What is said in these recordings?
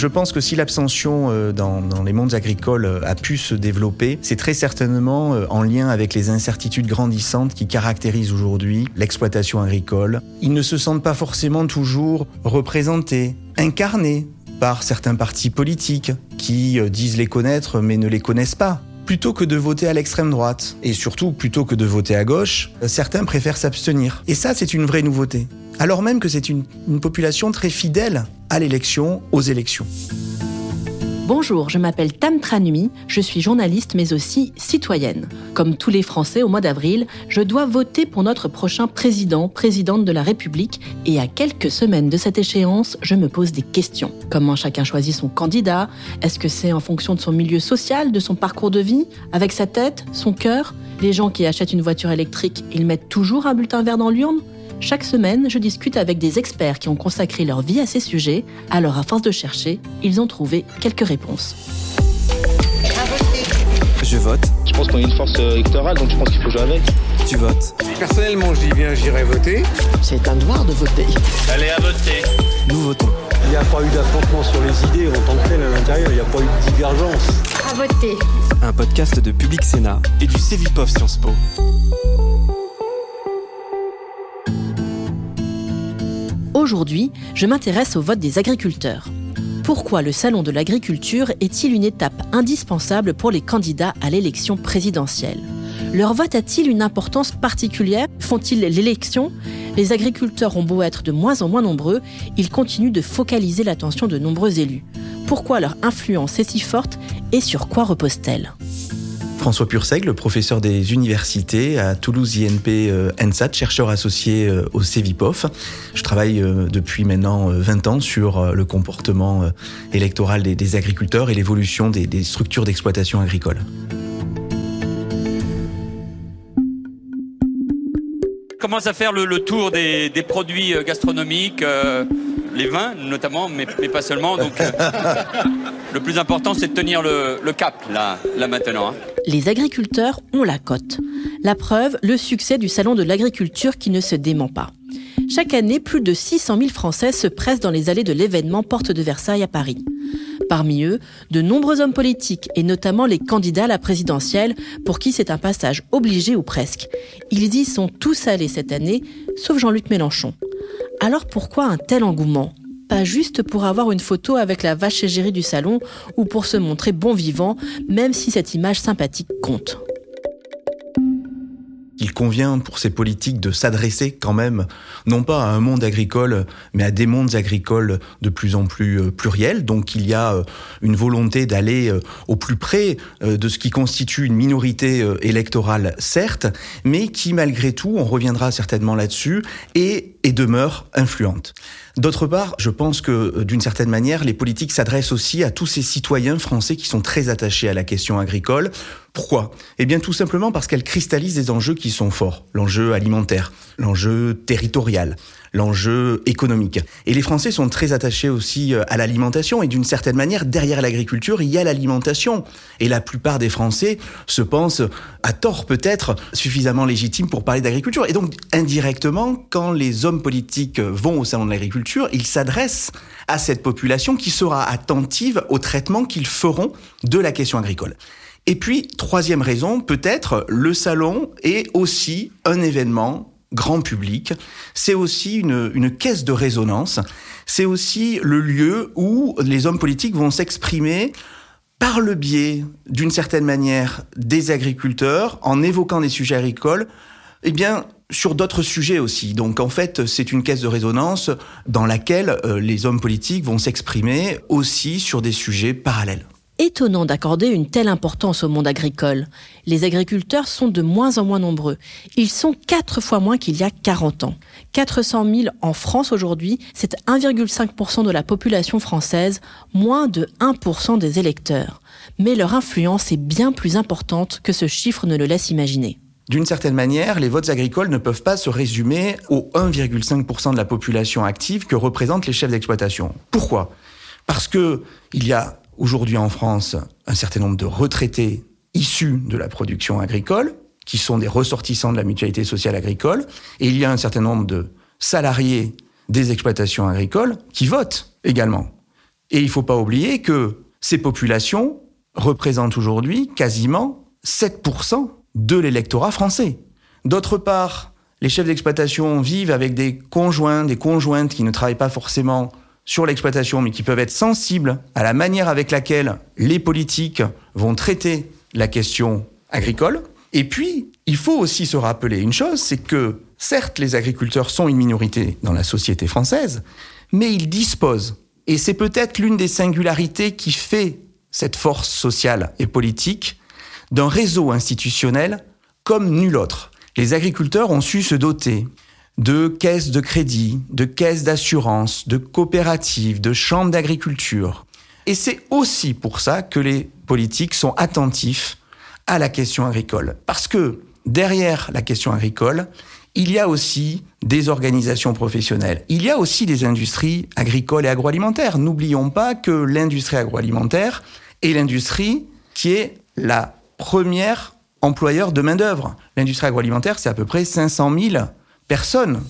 Je pense que si l'abstention euh, dans, dans, les mondes agricoles euh, a pu se développer, c'est très certainement euh, en lien avec les incertitudes grandissantes qui caractérisent aujourd'hui l'exploitation agricole. Ils ne se sentent pas forcément toujours représentés, incarnés par certains partis politiques qui disent les connaître mais ne les connaissent pas plutôt que de voter à l'extrême droite, et surtout plutôt que de voter à gauche, certains préfèrent s'abstenir. Et ça, c'est une vraie nouveauté. Alors même que c'est une, population très fidèle à l'élection, aux élections. Bonjour, je m'appelle Tam Tranui, je suis journaliste mais aussi citoyenne. Comme tous les Français au mois d'avril, je dois voter pour notre prochain président, présidente de la République et à quelques semaines de cette échéance, je me pose des questions. Comment chacun choisit son candidat? Est-ce que c'est en fonction de son milieu social, de son parcours de vie Avec sa tête, son cœur? Les gens qui achètent une voiture électrique, ils mettent toujours un bulletin vert dans l'urne? Chaque semaine, je discute avec des experts qui ont consacré leur vie à ces sujets. Alors, à force de chercher, ils ont trouvé quelques réponses. Je vote. Je pense qu'on est une force électorale, donc je pense qu'il faut jouer avec. Tu votes. Personnellement, je dis bien, j'irai voter. C'est un devoir de voter. Allez à voter. Nous votons. Il n'y a pas eu d'affrontement sur les idées en tant que tel à l'intérieur, il n'y a pas eu de divergence. À voter. Un podcast de Public Sénat et du Cévipov Sciences Po. Aujourd'hui, je m'intéresse au vote des agriculteurs. Pourquoi le Salon de l'agriculture est-il une étape indispensable pour les candidats à l'élection présidentielle? Leur vote a-t-il une importance particulière? Font-ils l'élection? Les agriculteurs ont beau être de moins en moins nombreux, ils continuent de focaliser l'attention de nombreux élus. Pourquoi leur influence est si forte et sur quoi repose-t-elle? François Purseg, professeur des universités à Toulouse INP euh, ENSAT, chercheur associé euh, au CEVIPOF. Je travaille euh, depuis maintenant 20 ans sur le comportement électoral des, agriculteurs et l'évolution des, des structures d'exploitation agricole. commence à faire le, le tour des, des, produits gastronomiques, euh, les vins notamment, mais, mais pas seulement. Donc, euh, le plus important, c'est de tenir le, le, cap là, là maintenant. Hein. Les agriculteurs ont la cote. La preuve, le succès du salon de l'agriculture qui ne se dément pas. Chaque année, plus de 600 000 Français se pressent dans les allées de l'événement Porte de Versailles à Paris. Parmi eux, de nombreux hommes politiques et notamment les candidats à la présidentielle pour qui c'est un passage obligé ou presque. Ils y sont tous allés cette année, sauf Jean-Luc Mélenchon. Alors pourquoi un tel engouement? Pas juste pour avoir une photo avec la vache égérie du salon ou pour se montrer bon vivant, même si cette image sympathique compte il convient pour ces politiques de s'adresser quand même, non pas à un monde agricole, mais à des mondes agricoles de plus en plus pluriels. Donc il y a une volonté d'aller au plus près de ce qui constitue une minorité électorale, certes, mais qui malgré tout, on reviendra certainement là-dessus, est et demeure influente. D'autre part, je pense que d'une certaine manière, les politiques s'adressent aussi à tous ces citoyens français qui sont très attachés à la question agricole. Pourquoi? Eh bien tout simplement parce qu'elle cristallise des enjeux qui sont forts. L'enjeu alimentaire, l'enjeu territorial, l'enjeu économique. Et les Français sont très attachés aussi à l'alimentation et d'une certaine manière, derrière l'agriculture, il y a l'alimentation. Et la plupart des Français se pensent, à tort peut-être, suffisamment légitimes pour parler d'agriculture. Et donc, indirectement, quand les hommes politiques vont au salon de l'agriculture, ils s'adressent à cette population qui sera attentive au traitement qu'ils feront de la question agricole. Et puis, troisième raison, peut-être, le salon est aussi un événement grand public, c'est aussi une, caisse de résonance, c'est aussi le lieu où les hommes politiques vont s'exprimer par le biais, d'une certaine manière, des agriculteurs, en évoquant des sujets agricoles, eh bien, sur d'autres sujets aussi. Donc en fait, c'est une caisse de résonance dans laquelle euh, les hommes politiques vont s'exprimer aussi sur des sujets parallèles étonnant d'accorder une telle importance au monde agricole. Les agriculteurs sont de moins en moins nombreux. Ils sont quatre fois moins qu'il y a 40 ans. 400 000 en France aujourd'hui, c'est 1,5% de la population française, moins de 1% des électeurs. Mais leur influence est bien plus importante que ce chiffre ne le laisse imaginer. D'une certaine manière, les votes agricoles ne peuvent pas se résumer aux 1,5% de la population active que représentent les chefs d'exploitation. Pourquoi? Parce que il y a aujourd'hui en France un certain nombre de retraités issus de la production agricole, qui sont des ressortissants de la mutualité sociale agricole, et il y a un certain nombre de salariés des exploitations agricoles qui votent également. Et il ne faut pas oublier que ces populations représentent aujourd'hui quasiment 7% de l'électorat français. D'autre part, les chefs d'exploitation vivent avec des conjoints, des conjointes qui ne travaillent pas forcément sur l'exploitation, mais qui peuvent être sensibles à la manière avec laquelle les politiques vont traiter la question agricole. Et puis, il faut aussi se rappeler une chose, c'est que certes, les agriculteurs sont une minorité dans la société française, mais ils disposent, et c'est peut-être l'une des singularités qui fait cette force sociale et politique, d'un réseau institutionnel comme nul autre. Les agriculteurs ont su se doter de caisses de crédit, de caisses d'assurance, de coopératives, de chambres d'agriculture. Et c'est aussi pour ça que les politiques sont attentifs à la question agricole. Parce que derrière la question agricole, il y a aussi des organisations professionnelles. Il y a aussi des industries agricoles et agroalimentaires. N'oublions pas que l'industrie agroalimentaire est l'industrie qui est la première employeur de main-d'œuvre. L'industrie agroalimentaire, c'est à peu près 500 000 personne.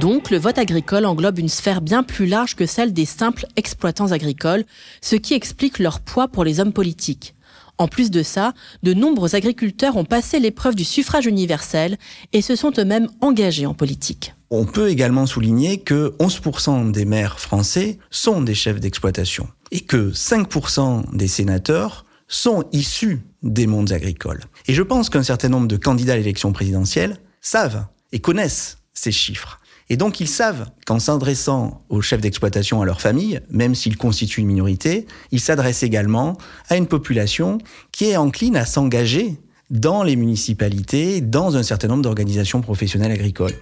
Donc, le vote agricole englobe une sphère bien plus large que celle des simples exploitants agricoles, ce qui explique leur poids pour les hommes politiques. En plus de ça, de nombreux agriculteurs ont passé l'épreuve du suffrage universel et se sont eux-mêmes engagés en politique. On peut également souligner que 11% des maires français sont des chefs d'exploitation et que 5% des sénateurs sont issus des mondes agricoles. Et je pense qu'un certain nombre de candidats à l'élection présidentielle savent et connaissent ces chiffres. Et donc ils savent qu'en s'adressant aux chefs d'exploitation, à leur famille, même s'ils constituent une minorité, ils s'adressent également à une population qui est encline à s'engager dans les municipalités, dans un certain nombre d'organisations professionnelles agricoles.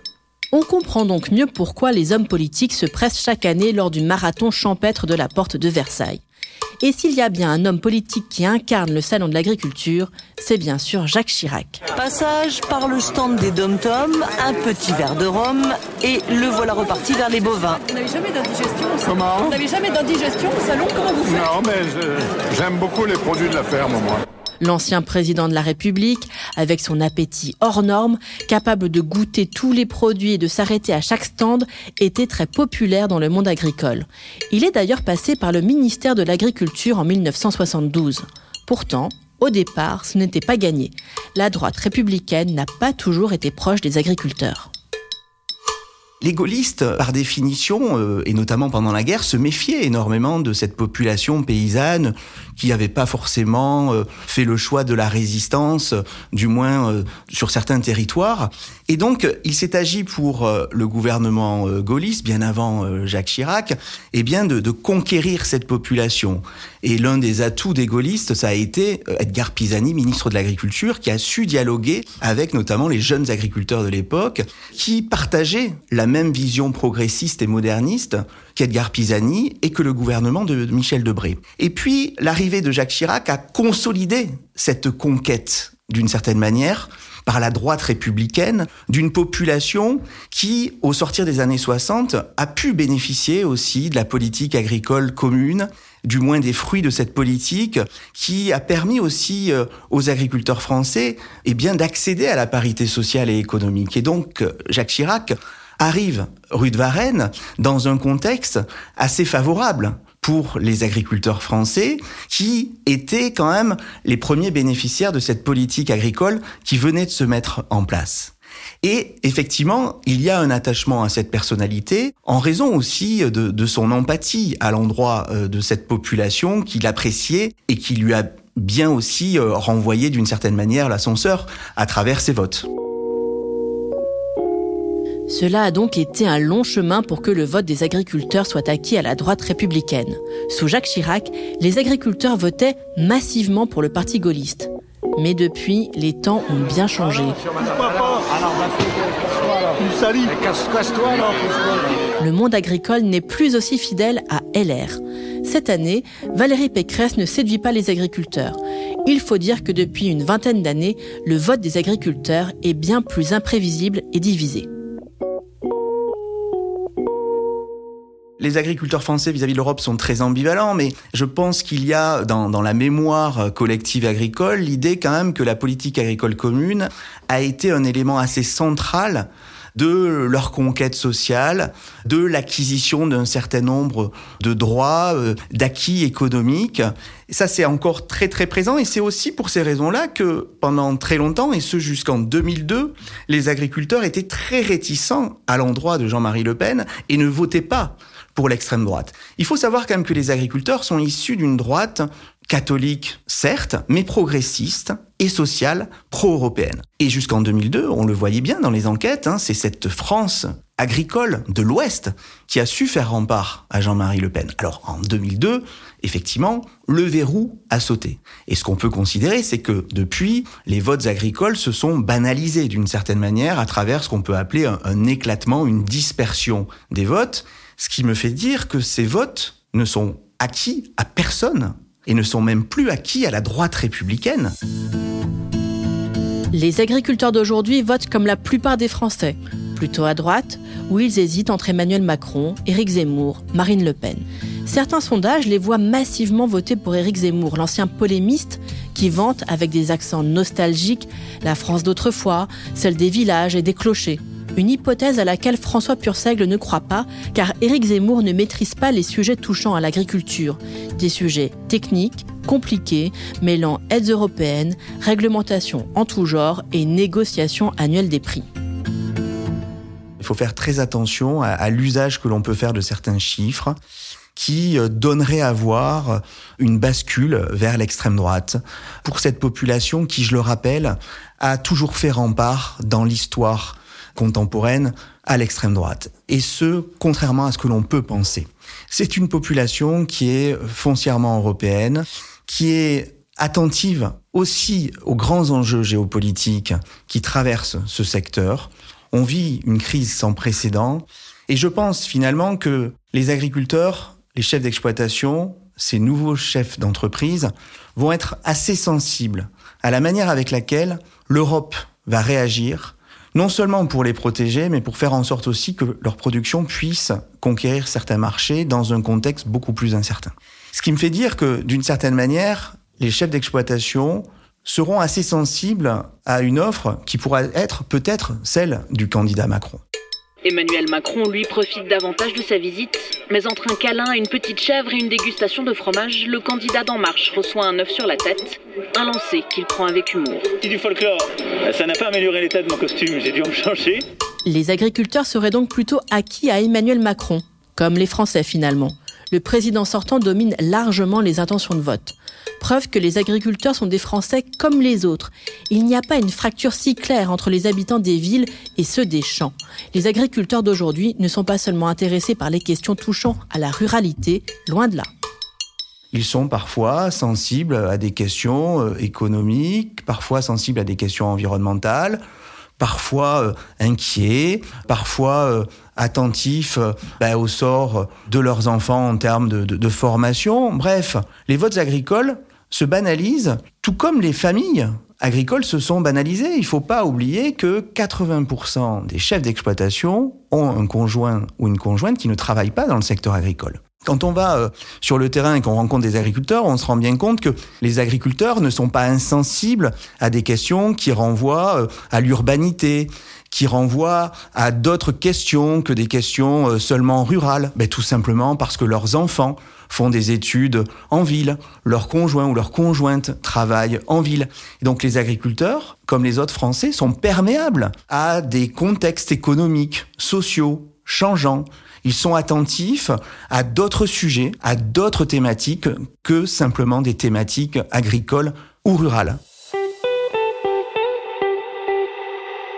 On comprend donc mieux pourquoi les hommes politiques se pressent chaque année lors du marathon champêtre de la porte de Versailles. Et s'il y a bien un homme politique qui incarne le salon de l'agriculture, c'est bien sûr Jacques Chirac. Passage par le stand des dom un petit verre de rhum et le voilà reparti vers les bovins. Vous n'avez jamais d'indigestion au salon Comment Vous n'avez jamais d'indigestion au salon Comment vous faites Non, mais j'aime beaucoup les produits de la ferme, moi. L'ancien président de la République, avec son appétit hors norme, capable de goûter tous les produits et de s'arrêter à chaque stand, était très populaire dans le monde agricole. Il est d'ailleurs passé par le ministère de l'Agriculture en 1972. Pourtant, au départ, ce n'était pas gagné. La droite républicaine n'a pas toujours été proche des agriculteurs. Les gaullistes, par définition, euh, et notamment pendant la guerre, se méfiaient énormément de cette population paysanne qui n'avait pas forcément euh, fait le choix de la résistance, du moins euh, sur certains territoires. Et donc, il s'est agi pour le gouvernement gaulliste, bien avant Jacques Chirac, eh bien de, de conquérir cette population. Et l'un des atouts des gaullistes, ça a été Edgar Pisani, ministre de l'Agriculture, qui a su dialoguer avec notamment les jeunes agriculteurs de l'époque, qui partageaient la même vision progressiste et moderniste qu'Edgar Pisani et que le gouvernement de Michel Debré. Et puis, l'arrivée de Jacques Chirac a consolidé cette conquête d'une certaine manière par la droite républicaine d'une population qui, au sortir des années 60, a pu bénéficier aussi de la politique agricole commune, du moins des fruits de cette politique, qui a permis aussi euh, aux agriculteurs français eh bien d'accéder à la parité sociale et économique. Et donc, Jacques Chirac arrive rue de Varennes dans un contexte assez favorable pour les agriculteurs français qui étaient quand même les premiers bénéficiaires de cette politique agricole qui venait de se mettre en place. Et effectivement, il y a un attachement à cette personnalité en raison aussi de, de son empathie à l'endroit euh, de cette population qu'il appréciait et qui lui a bien aussi euh, renvoyé d'une certaine manière l'ascenseur à travers ses votes. Cela a donc été un long chemin pour que le vote des agriculteurs soit acquis à la droite républicaine. Sous Jacques Chirac, les agriculteurs votaient massivement pour le parti gaulliste. Mais depuis, les temps ont bien changé. Le monde agricole n'est plus aussi fidèle à LR. Cette année, Valérie Pécresse ne séduit pas les agriculteurs. Il faut dire que depuis une vingtaine d'années, le vote des agriculteurs est bien plus imprévisible et divisé. Les agriculteurs français vis-à-vis de l'Europe sont très ambivalents, mais je pense qu'il y a dans, dans, la mémoire collective agricole l'idée quand même que la politique agricole commune a été un élément assez central de leur conquête sociale, de l'acquisition d'un certain nombre de droits, euh, d'acquis économiques. Ça, c'est encore très très présent et c'est aussi pour ces raisons-là que pendant très longtemps, et ce jusqu'en 2002, les agriculteurs étaient très réticents à l'endroit de Jean-Marie Le Pen et ne votaient pas pour l'extrême droite. Il faut savoir quand même que les agriculteurs sont issus d'une droite catholique, certes, mais progressiste et sociale, pro-européenne. Et jusqu'en 2002, on le voyait bien dans les enquêtes, hein, c'est cette France agricole de l'Ouest qui a su faire rempart à Jean-Marie Le Pen. Alors en 2002, effectivement, le verrou a sauté. Et ce qu'on peut considérer, c'est que depuis, les votes agricoles se sont banalisés d'une certaine manière à travers ce qu'on peut appeler un, un éclatement, une dispersion des votes, ce qui me fait dire que ces votes ne sont acquis à personne et ne sont même plus acquis à la droite républicaine. Les agriculteurs d'aujourd'hui votent comme la plupart des Français, plutôt à droite, où ils hésitent entre Emmanuel Macron, Éric Zemmour, Marine Le Pen. Certains sondages les voient massivement voter pour Éric Zemmour, l'ancien polémiste qui vante avec des accents nostalgiques la France d'autrefois, celle des villages et des clochers. Une hypothèse à laquelle François Purseigle ne croit pas, car Éric Zemmour ne maîtrise pas les sujets touchant à l'agriculture. Des sujets techniques, compliqués, mêlant aides européennes, réglementations en tout genre et négociations annuelles des prix. Il faut faire très attention à, l'usage que l'on peut faire de certains chiffres qui euh, donneraient à voir une bascule vers l'extrême droite pour cette population qui, je le rappelle, a toujours fait rempart dans l'histoire contemporaine à l'extrême droite. Et ce, contrairement à ce que l'on peut penser. C'est une population qui est foncièrement européenne, qui est attentive aussi aux grands enjeux géopolitiques qui traversent ce secteur. On vit une crise sans précédent et je pense finalement que les agriculteurs, les chefs d'exploitation, ces nouveaux chefs d'entreprise vont être assez sensibles à la manière avec laquelle l'Europe va réagir non seulement pour les protéger, mais pour faire en sorte aussi que leur production puisse conquérir certains marchés dans un contexte beaucoup plus incertain. Ce qui me fait dire que, d'une certaine manière, les chefs d'exploitation seront assez sensibles à une offre qui pourra être peut-être celle du candidat Macron. Emmanuel Macron, lui, profite davantage de sa visite. Mais entre un câlin, une petite chèvre et une dégustation de fromage, le candidat d'En Marche reçoit un œuf sur la tête, un lancer qu'il prend avec humour. C'est du folklore. Ça n'a pas amélioré l'état de mon costume, j'ai dû en changer. Les agriculteurs seraient donc plutôt acquis à Emmanuel Macron, comme les Français finalement. Le président sortant domine largement les intentions de vote. Preuve que les agriculteurs sont des Français comme les autres. Il n'y a pas une fracture si claire entre les habitants des villes et ceux des champs. Les agriculteurs d'aujourd'hui ne sont pas seulement intéressés par les questions touchant à la ruralité, loin de là. Ils sont parfois sensibles à des questions euh, économiques, parfois sensibles à des questions environnementales, parfois euh, inquiets, parfois euh, attentifs euh, bah, au sort de leurs enfants en termes de, de, de formation. Bref, les votes agricoles se banalisent, tout comme les familles agricoles se sont banalisées. Il ne faut pas oublier que 80% des chefs d'exploitation ont un conjoint ou une conjointe qui ne travaille pas dans le secteur agricole. Quand on va euh, sur le terrain et qu'on rencontre des agriculteurs, on se rend bien compte que les agriculteurs ne sont pas insensibles à des questions qui renvoient euh, à l'urbanité, qui renvoient à d'autres questions que des questions euh, seulement rurales. Ben, tout simplement parce que leurs enfants font des études en ville, leurs conjoints ou leurs conjointes travaillent en ville. Et donc les agriculteurs, comme les autres Français, sont perméables à des contextes économiques, sociaux, changeants. Ils sont attentifs à d'autres sujets, à d'autres thématiques que simplement des thématiques agricoles ou rurales.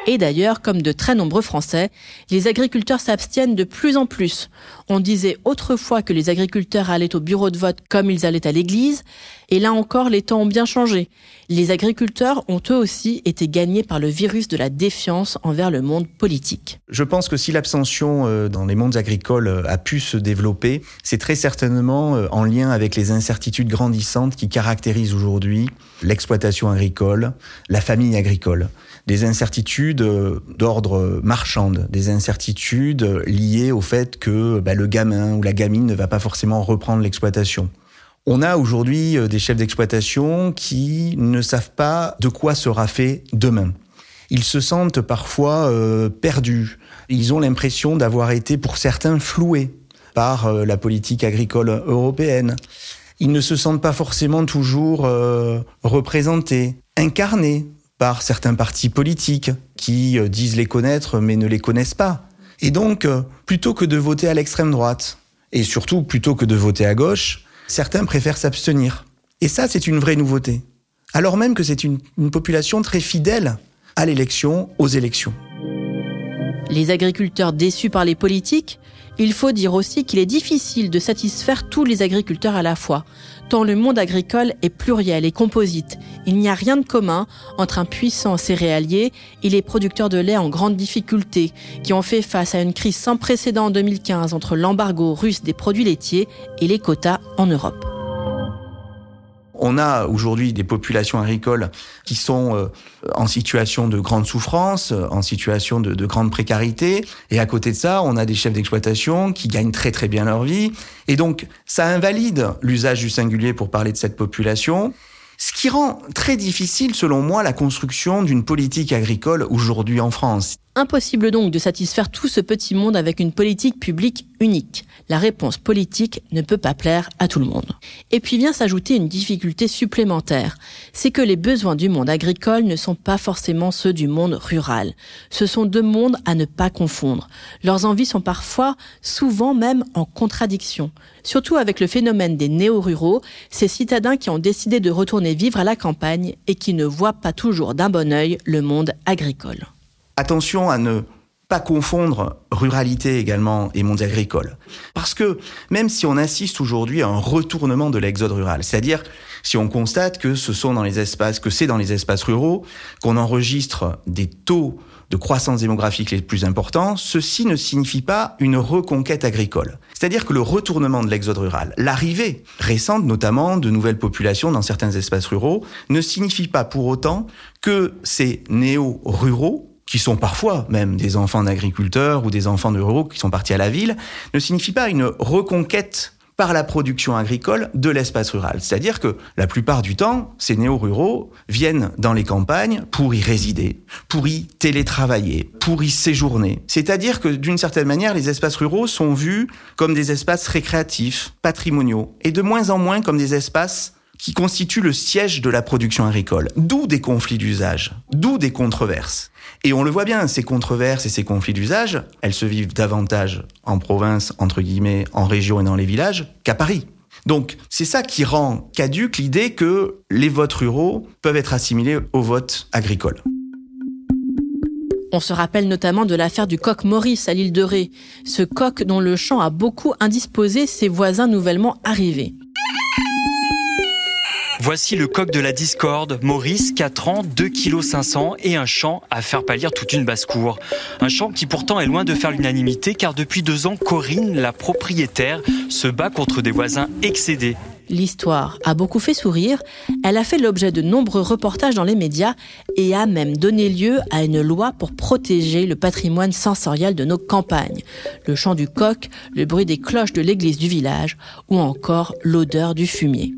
Et d'ailleurs, comme de très nombreux Français, les agriculteurs s'abstiennent de plus en plus. On disait autrefois que les agriculteurs allaient au bureau de vote comme ils allaient à l'église, et là encore, les temps ont bien changé. Les agriculteurs ont eux aussi été gagnés par le virus de la défiance envers le monde politique. Je pense que si l'abstention euh, dans les mondes agricoles euh, a pu se développer, c'est très certainement euh, en lien avec les incertitudes grandissantes qui caractérisent aujourd'hui l'exploitation agricole, la famille agricole des incertitudes d'ordre marchande, des incertitudes liées au fait que bah, le gamin ou la gamine ne va pas forcément reprendre l'exploitation. On a aujourd'hui des chefs d'exploitation qui ne savent pas de quoi sera fait demain. Ils se sentent parfois euh, perdus, ils ont l'impression d'avoir été, pour certains, floués par euh, la politique agricole européenne. Ils ne se sentent pas forcément toujours euh, représentés, incarnés par certains partis politiques qui euh, disent les connaître mais ne les connaissent pas. Et donc, plutôt que de voter à l'extrême droite, et surtout plutôt que de voter à gauche, certains préfèrent s'abstenir. Et ça, c'est une vraie nouveauté. Alors même que c'est une, population très fidèle à l'élection, aux élections. Les agriculteurs déçus par les politiques il faut dire aussi qu'il est difficile de satisfaire tous les agriculteurs à la fois, tant le monde agricole est pluriel et composite. Il n'y a rien de commun entre un puissant céréalier et les producteurs de lait en grande difficulté, qui ont fait face à une crise sans précédent en 2015 entre l'embargo russe des produits laitiers et les quotas en Europe. On a aujourd'hui des populations agricoles qui sont euh, en situation de grande souffrance, euh, en situation de, de, grande précarité. Et à côté de ça, on a des chefs d'exploitation qui gagnent très très bien leur vie. Et donc, ça invalide l'usage du singulier pour parler de cette population. Ce qui rend très difficile, selon moi, la construction d'une politique agricole aujourd'hui en France. Impossible donc de satisfaire tout ce petit monde avec une politique publique unique. La réponse politique ne peut pas plaire à tout le monde. Et puis vient s'ajouter une difficulté supplémentaire. C'est que les besoins du monde agricole ne sont pas forcément ceux du monde rural. Ce sont deux mondes à ne pas confondre. Leurs envies sont parfois, souvent même en contradiction. Surtout avec le phénomène des néo-ruraux, ces citadins qui ont décidé de retourner vivre à la campagne et qui ne voient pas toujours d'un bon œil le monde agricole. Attention à ne pas confondre ruralité également et monde agricole. Parce que même si on assiste aujourd'hui à un retournement de l'exode rural, c'est-à-dire si on constate que ce sont dans les espaces, que c'est dans les espaces ruraux qu'on enregistre des taux de croissance démographique les plus importants, ceci ne signifie pas une reconquête agricole. C'est-à-dire que le retournement de l'exode rural, l'arrivée récente notamment de nouvelles populations dans certains espaces ruraux, ne signifie pas pour autant que ces néo-ruraux qui sont parfois même des enfants d'agriculteurs ou des enfants de ruraux qui sont partis à la ville, ne signifie pas une reconquête par la production agricole de l'espace rural. C'est-à-dire que la plupart du temps, ces néo-ruraux viennent dans les campagnes pour y résider, pour y télétravailler, pour y séjourner. C'est-à-dire que d'une certaine manière, les espaces ruraux sont vus comme des espaces récréatifs, patrimoniaux, et de moins en moins comme des espaces qui constituent le siège de la production agricole. D'où des conflits d'usage, d'où des controverses. Et on le voit bien, ces controverses et ces conflits d'usage, elles se vivent davantage en province, entre guillemets, en région et dans les villages, qu'à Paris. Donc, c'est ça qui rend caduque l'idée que les votes ruraux peuvent être assimilés aux votes agricoles. On se rappelle notamment de l'affaire du coq Maurice à l'île de Ré, ce coq dont le champ a beaucoup indisposé ses voisins nouvellement arrivés. Voici le coq de la discorde, Maurice, 4 ans, 2 kg 500 et un champ à faire pâlir toute une basse-cour. Un champ qui pourtant est loin de faire l'unanimité car depuis deux ans, Corinne, la propriétaire, se bat contre des voisins excédés. L'histoire a beaucoup fait sourire, elle a fait l'objet de nombreux reportages dans les médias et a même donné lieu à une loi pour protéger le patrimoine sensoriel de nos campagnes. Le chant du coq, le bruit des cloches de l'église du village ou encore l'odeur du fumier.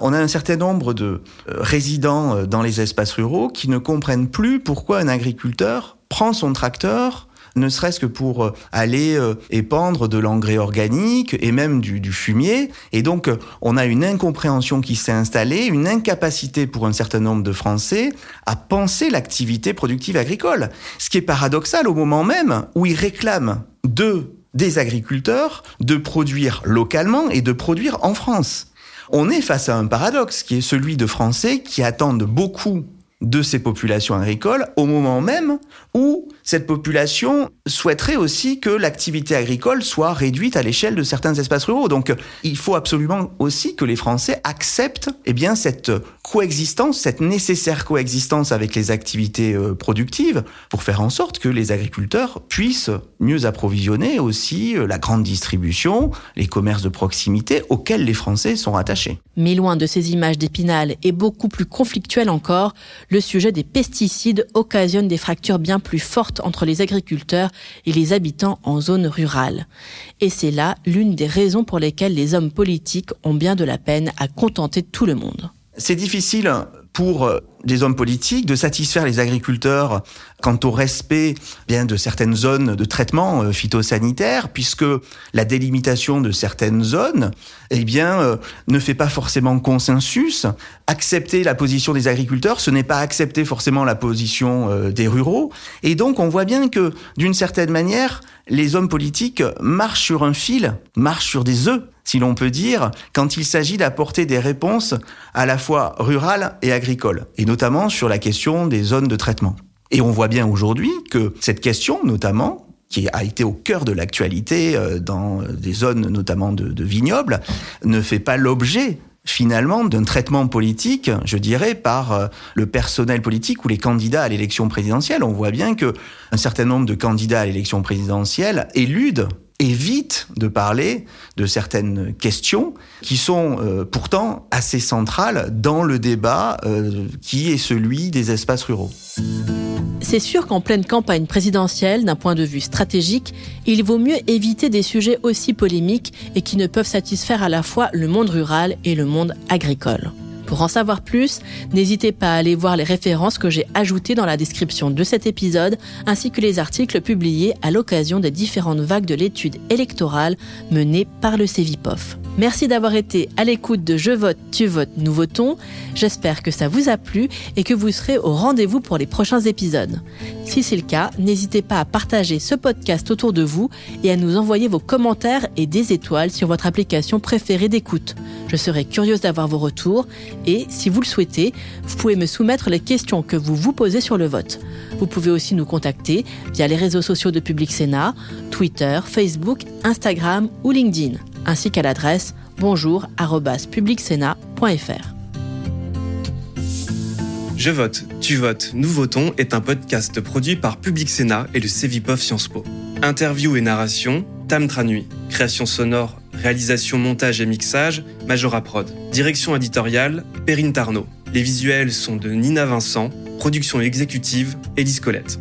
On a un certain nombre de euh, résidents euh, dans les espaces ruraux qui ne comprennent plus pourquoi un agriculteur prend son tracteur ne serait-ce que pour euh, aller épandre de l'engrais organique et même du, du, fumier. Et donc, on a une incompréhension qui s'est installée, une incapacité pour un certain nombre de Français à penser l'activité productive agricole. Ce qui est paradoxal au moment même où ils réclament de des agriculteurs de produire localement et de produire en France on est face à un paradoxe qui est celui de Français qui attendent beaucoup de ces populations agricoles au moment même où cette population souhaiterait aussi que l'activité agricole soit réduite à l'échelle de certains espaces ruraux. Donc il faut absolument aussi que les Français acceptent eh bien cette coexistence, cette nécessaire coexistence avec les activités euh, productives pour faire en sorte que les agriculteurs puissent mieux approvisionner aussi euh, la grande distribution, les commerces de proximité auxquels les Français sont attachés. Mais loin de ces images d'épinal et beaucoup plus conflictuelles encore, le sujet des pesticides occasionne des fractures bien plus fortes entre les agriculteurs et les habitants en zone rurale. Et c'est là l'une des raisons pour lesquelles les hommes politiques ont bien de la peine à contenter tout le monde. C'est difficile pour des hommes politiques de satisfaire les agriculteurs quant au respect bien de certaines zones de traitement euh, phytosanitaire, puisque la délimitation de certaines zones, eh bien, euh, ne fait pas forcément consensus. Accepter la position des agriculteurs, ce n'est pas accepter forcément la position euh, des ruraux. Et donc, on voit bien que, d'une certaine manière, les hommes politiques marchent sur un fil, marchent sur des œufs, si l'on peut dire, quand il s'agit d'apporter des réponses à la fois rurales et agricoles, et notamment sur la question des zones de traitement. Et on voit bien aujourd'hui que cette question, notamment, qui a été au cœur de l'actualité euh, dans des zones notamment de, vignobles, ne fait pas l'objet finalement d'un traitement politique, je dirais, par euh, le personnel politique ou les candidats à l'élection présidentielle. On voit bien que un certain nombre de candidats à l'élection présidentielle éludent évite de parler de certaines questions qui sont euh, pourtant assez centrales dans le débat qui est celui des espaces ruraux. C'est sûr qu'en pleine campagne présidentielle, d'un point de vue stratégique, il vaut mieux éviter des sujets aussi polémiques et qui ne peuvent satisfaire à la fois le monde rural et le monde agricole. Pour en savoir plus, n'hésitez pas à aller voir les références que j'ai ajoutées dans la description de cet épisode, ainsi que les articles publiés à l'occasion des différentes vagues de l'étude électorale menée par le CEVIPOF. Merci d'avoir été à l'écoute de Je vote, tu votes, nous votons. J'espère que ça vous a plu et que vous serez au rendez-vous pour les prochains épisodes. Si c'est le cas, n'hésitez pas à partager ce podcast autour de vous et à nous envoyer vos commentaires et des étoiles sur votre application préférée d'écoute. Je serai curieuse d'avoir vos retours et, si vous le souhaitez, vous pouvez me soumettre les questions que vous vous posez sur le vote. Vous pouvez aussi nous contacter via les réseaux sociaux de Public Sénat, Twitter, Facebook, Instagram ou LinkedIn, ainsi qu'à l'adresse bonjour@publicsénat.fr. Je vote, tu votes, nous votons est un podcast produit par Public Sénat et le Cevipof Sciences Po. Interview et narration, Tam Tranui. Création sonore, réalisation, montage et mixage, Majora Prod. Direction éditoriale, Perrine Tarnot. Les visuels sont de Nina Vincent. Production exécutive, Élise Colette.